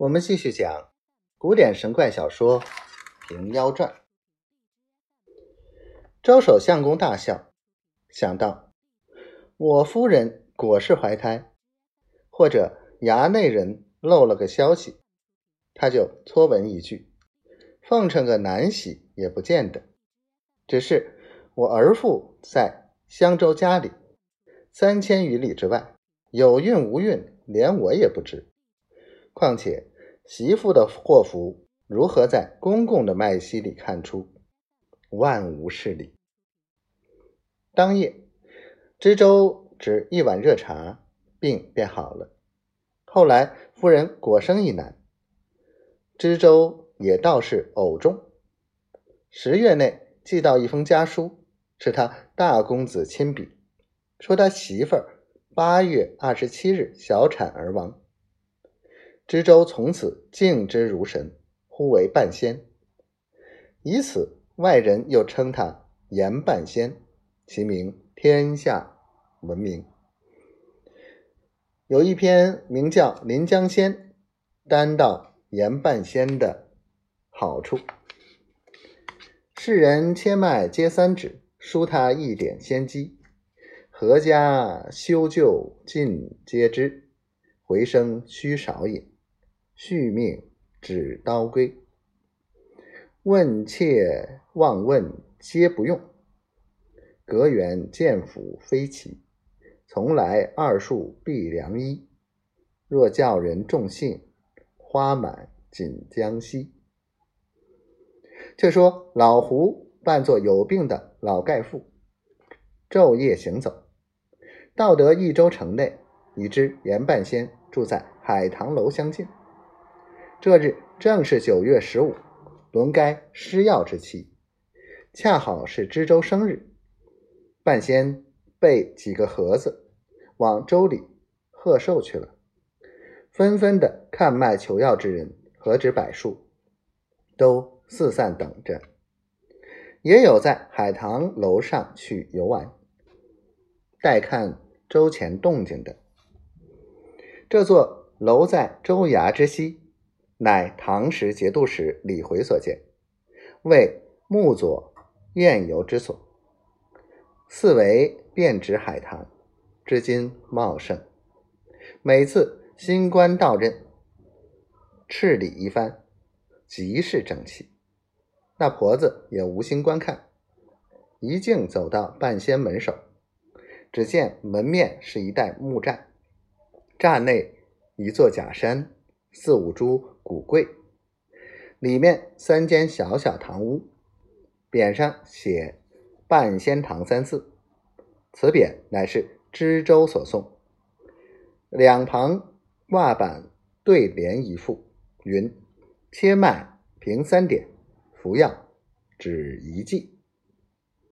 我们继续讲古典神怪小说《平妖传》。周守相公大笑，想到我夫人果是怀胎，或者衙内人漏了个消息，他就撮文一句，奉承个男喜也不见得。只是我儿妇在襄州家里，三千余里之外，有孕无孕，连我也不知。况且。媳妇的祸福如何在公公的脉息里看出？万无是理。当夜，知州只一碗热茶，病便好了。后来夫人果生一男，知州也倒是偶中。十月内寄到一封家书，是他大公子亲笔，说他媳妇儿八月二十七日小产而亡。知州从此敬之如神，呼为半仙。以此，外人又称他严半仙，其名天下闻名。有一篇名叫《临江仙》，单道严半仙的好处。世人切脉皆三指，输他一点仙机，何家修旧尽皆知，回声须少也。续命指刀归，问切望问皆不用。隔远见府非奇，从来二树必良医。若叫人重信，花满锦江西。却说老胡扮作有病的老盖妇，昼夜行走，到得益州城内，已知严半仙住在海棠楼相近。这日正是九月十五，轮该施药之期，恰好是知州生日。半仙备几个盒子，往州里贺寿去了。纷纷的看卖求药之人何止百数，都四散等着。也有在海棠楼上去游玩，待看周前动静的。这座楼在州衙之西。乃唐时节度使李回所建，为木佐宴游之所。四围遍植海棠，至今茂盛。每次新官到任，赤礼一番，极是整齐。那婆子也无心观看，一径走到半仙门首，只见门面是一带木栅，栅内一座假山。四五株古桂，里面三间小小堂屋，匾上写“半仙堂”三字，此匾乃是知州所送。两旁挂板对联一副，云：“切脉凭三点，服药只一剂。”